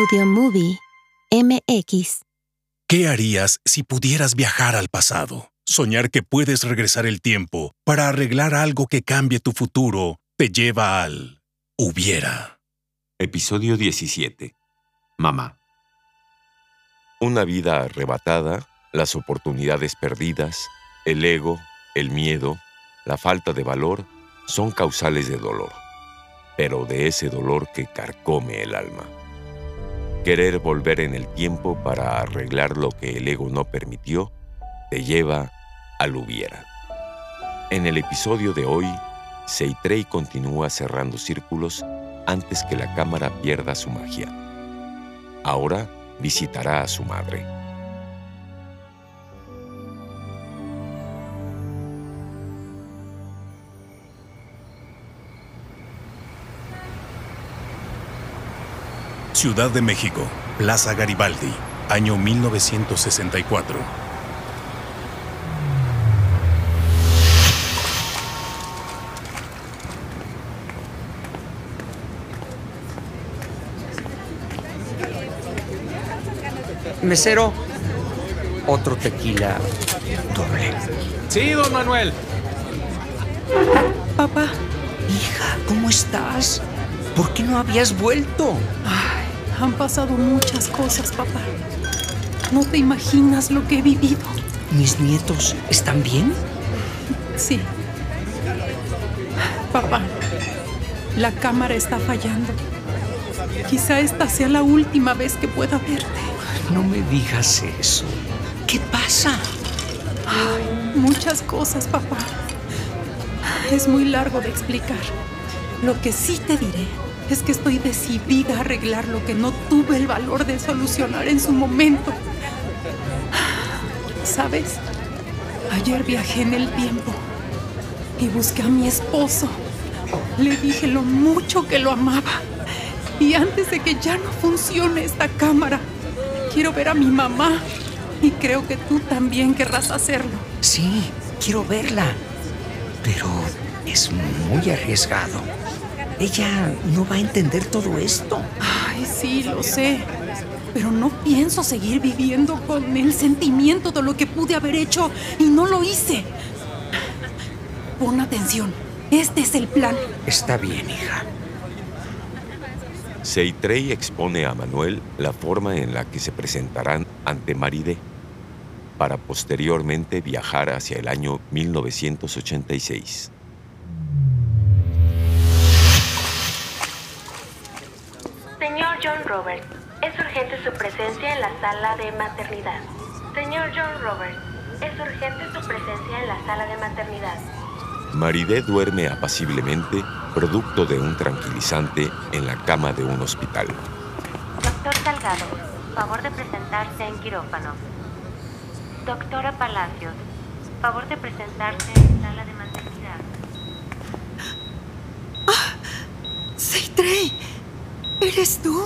Audio Movie MX. ¿Qué harías si pudieras viajar al pasado? Soñar que puedes regresar el tiempo para arreglar algo que cambie tu futuro te lleva al hubiera. Episodio 17. Mamá. Una vida arrebatada, las oportunidades perdidas, el ego, el miedo, la falta de valor son causales de dolor, pero de ese dolor que carcome el alma. Querer volver en el tiempo para arreglar lo que el ego no permitió te lleva al hubiera. En el episodio de hoy, Seitrey continúa cerrando círculos antes que la cámara pierda su magia. Ahora visitará a su madre. Ciudad de México, Plaza Garibaldi, año 1964. Mesero, otro tequila doble. Sí, don Manuel. Papá, hija, ¿cómo estás? ¿Por qué no habías vuelto? Ay, han pasado muchas cosas, papá. No te imaginas lo que he vivido. ¿Mis nietos están bien? Sí. Papá, la cámara está fallando. Quizá esta sea la última vez que pueda verte. No me digas eso. ¿Qué pasa? Ay, muchas cosas, papá. Es muy largo de explicar. Lo que sí te diré es que estoy decidida a arreglar lo que no tuve el valor de solucionar en su momento. ¿Sabes? Ayer viajé en el tiempo y busqué a mi esposo. Le dije lo mucho que lo amaba. Y antes de que ya no funcione esta cámara, quiero ver a mi mamá. Y creo que tú también querrás hacerlo. Sí, quiero verla. Pero es muy arriesgado. Ella no va a entender todo esto. Ay, sí, lo sé. Pero no pienso seguir viviendo con el sentimiento de lo que pude haber hecho y no lo hice. Pon atención. Este es el plan. Está bien, hija. Seitrey expone a Manuel la forma en la que se presentarán ante Maridé para posteriormente viajar hacia el año 1986. John Robert, es urgente su presencia en la sala de maternidad. Señor John Robert, es urgente su presencia en la sala de maternidad. Maridé duerme apaciblemente, producto de un tranquilizante, en la cama de un hospital. Doctor Salgado, favor de presentarse en quirófano. Doctora Palacios, favor de presentarse en sala de maternidad. Seitrey, ¿eres tú?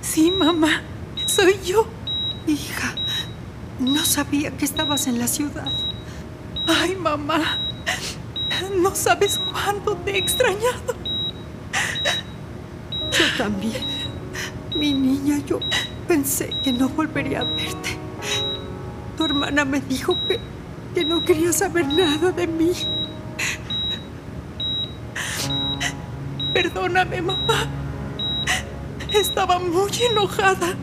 Sí, mamá, soy yo. Hija, no sabía que estabas en la ciudad. Ay, mamá, no sabes cuánto te he extrañado. Yo también. Mi niña, yo pensé que no volvería a verte. Tu hermana me dijo que, que no quería saber nada de mí. Perdóname, mamá. Estaba muy enojada.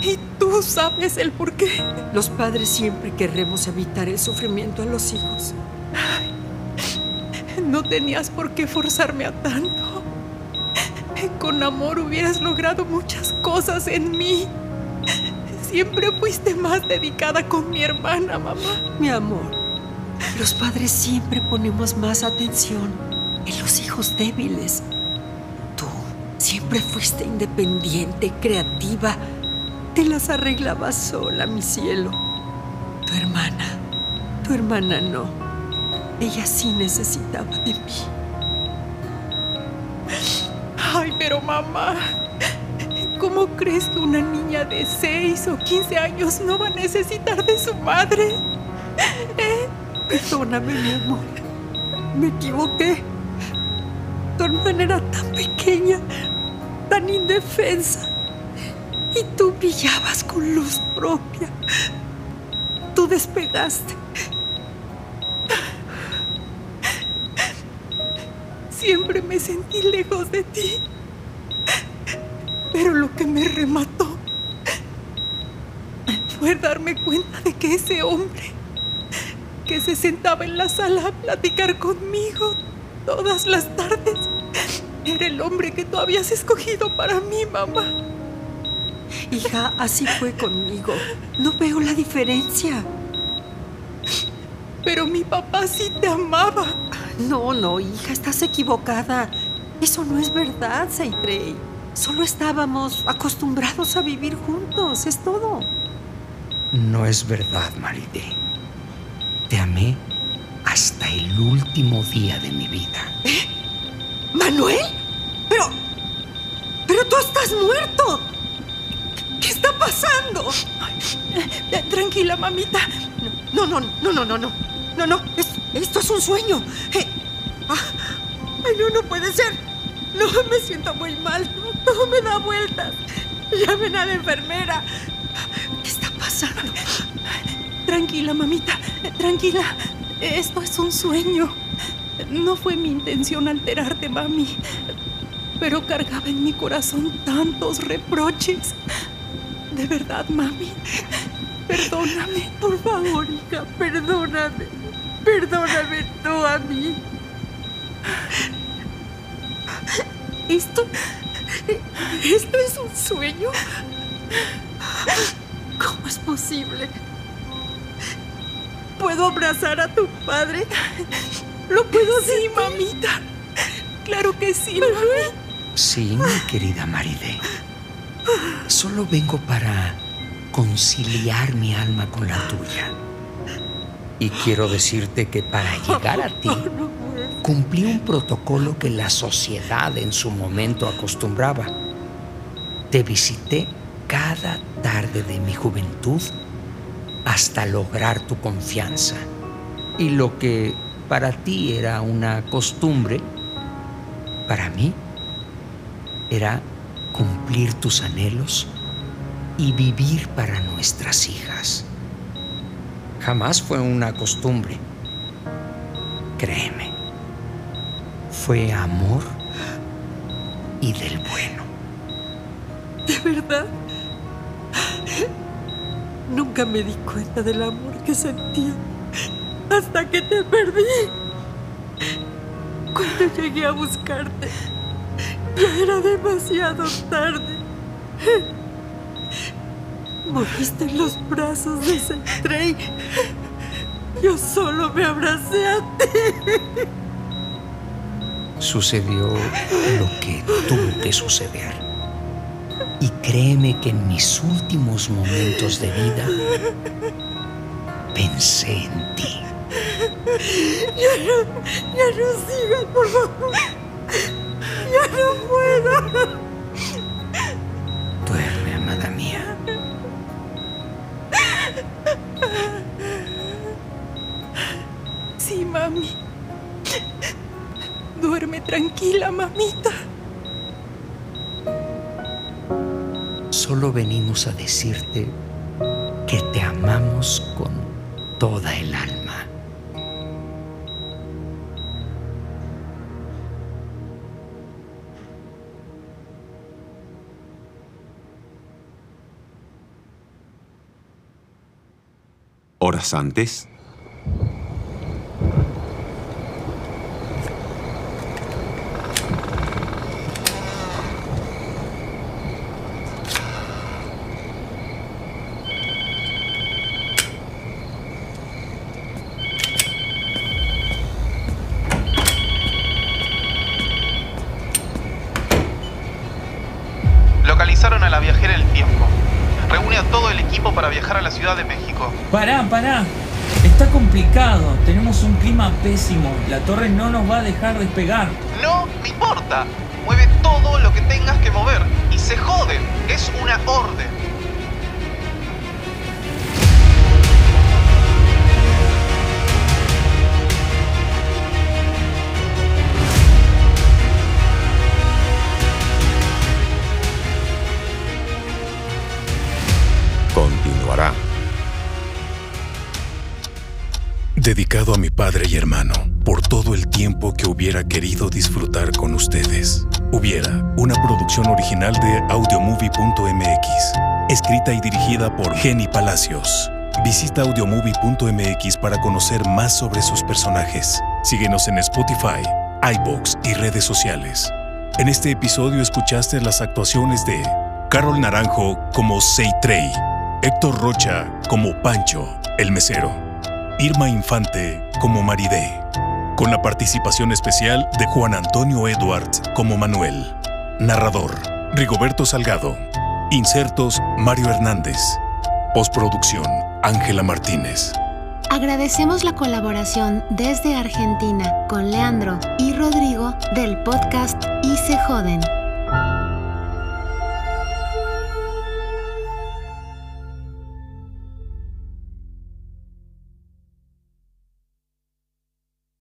Y tú sabes el por qué. Los padres siempre querremos evitar el sufrimiento a los hijos. No tenías por qué forzarme a tanto. Con amor hubieras logrado muchas cosas en mí. Siempre fuiste más dedicada con mi hermana, mamá. Mi amor, los padres siempre ponemos más atención hijos débiles. Tú siempre fuiste independiente, creativa. Te las arreglabas sola, mi cielo. Tu hermana, tu hermana no. Ella sí necesitaba de mí. Ay, pero mamá, ¿cómo crees que una niña de 6 o 15 años no va a necesitar de su madre? ¿Eh? Perdóname, mi amor. Me equivoqué. Tu hermana era tan pequeña. tan indefensa. Y tú brillabas con luz propia. Tú despegaste. Siempre me sentí lejos de ti. Pero lo que me remató fue darme cuenta de que ese hombre que se sentaba en la sala a platicar conmigo todas las tardes era el hombre que tú habías escogido para mí, mamá. Hija, así fue conmigo. No veo la diferencia. Pero mi papá sí te amaba. No, no, hija, estás equivocada. Eso no es verdad, Seitrey. Solo estábamos acostumbrados a vivir juntos, es todo. No es verdad, Maride. Te amé el último día de mi vida. ¿Eh? ¿Manuel? Pero... Pero tú estás muerto. ¿Qué está pasando? Ay, tranquila, mamita. No, no, no, no, no, no. No, no, es, esto es un sueño. Eh, ah, ay, no, no puede ser. No, me siento muy mal. Todo me da vueltas. Llamen a la enfermera. ¿Qué está pasando? Tranquila, mamita. Tranquila. Esto es un sueño. No fue mi intención alterarte, mami. Pero cargaba en mi corazón tantos reproches. De verdad, mami. Perdóname. Por favor, hija, perdóname. Perdóname tú a mí. ¿Esto? ¿Esto es un sueño? ¿Cómo es posible? ¿Puedo abrazar a tu padre? ¿Lo puedo hacer? Sí, mamita. Claro que sí, mami. Sí, mi querida Maride. Solo vengo para conciliar mi alma con la tuya. Y quiero decirte que para llegar a ti cumplí un protocolo que la sociedad en su momento acostumbraba. Te visité cada tarde de mi juventud hasta lograr tu confianza. Y lo que para ti era una costumbre, para mí era cumplir tus anhelos y vivir para nuestras hijas. Jamás fue una costumbre. Créeme, fue amor y del bueno. ¿De verdad? Nunca me di cuenta del amor que sentía hasta que te perdí. Cuando llegué a buscarte, ya era demasiado tarde. Moriste en los brazos de Centrey. Yo solo me abracé a ti. Sucedió lo que tuvo que suceder. Y créeme que en mis últimos momentos de vida pensé en ti. Ya no, ya no sigas, por favor. Ya no puedo. Duerme, amada mía. Sí, mami. Duerme tranquila, mamita. Venimos a decirte que te amamos con toda el alma. Horas antes, Localizaron a la viajera del tiempo. Reúne a todo el equipo para viajar a la Ciudad de México. Pará, pará. Está complicado. Tenemos un clima pésimo. La torre no nos va a dejar despegar. No me importa. Mueve todo lo que tengas que mover. Y se joden. Es una orden. Dedicado a mi padre y hermano, por todo el tiempo que hubiera querido disfrutar con ustedes. Hubiera, una producción original de audiomovie.mx, escrita y dirigida por Jenny Palacios. Visita audiomovie.mx para conocer más sobre sus personajes. Síguenos en Spotify, iBox y redes sociales. En este episodio escuchaste las actuaciones de Carol Naranjo como Seitrey, Héctor Rocha como Pancho, el mesero, Irma Infante como Maridé, con la participación especial de Juan Antonio Edwards como Manuel, narrador, Rigoberto Salgado, insertos Mario Hernández, postproducción Ángela Martínez. Agradecemos la colaboración desde Argentina con Leandro y Rodrigo del podcast Y se joden.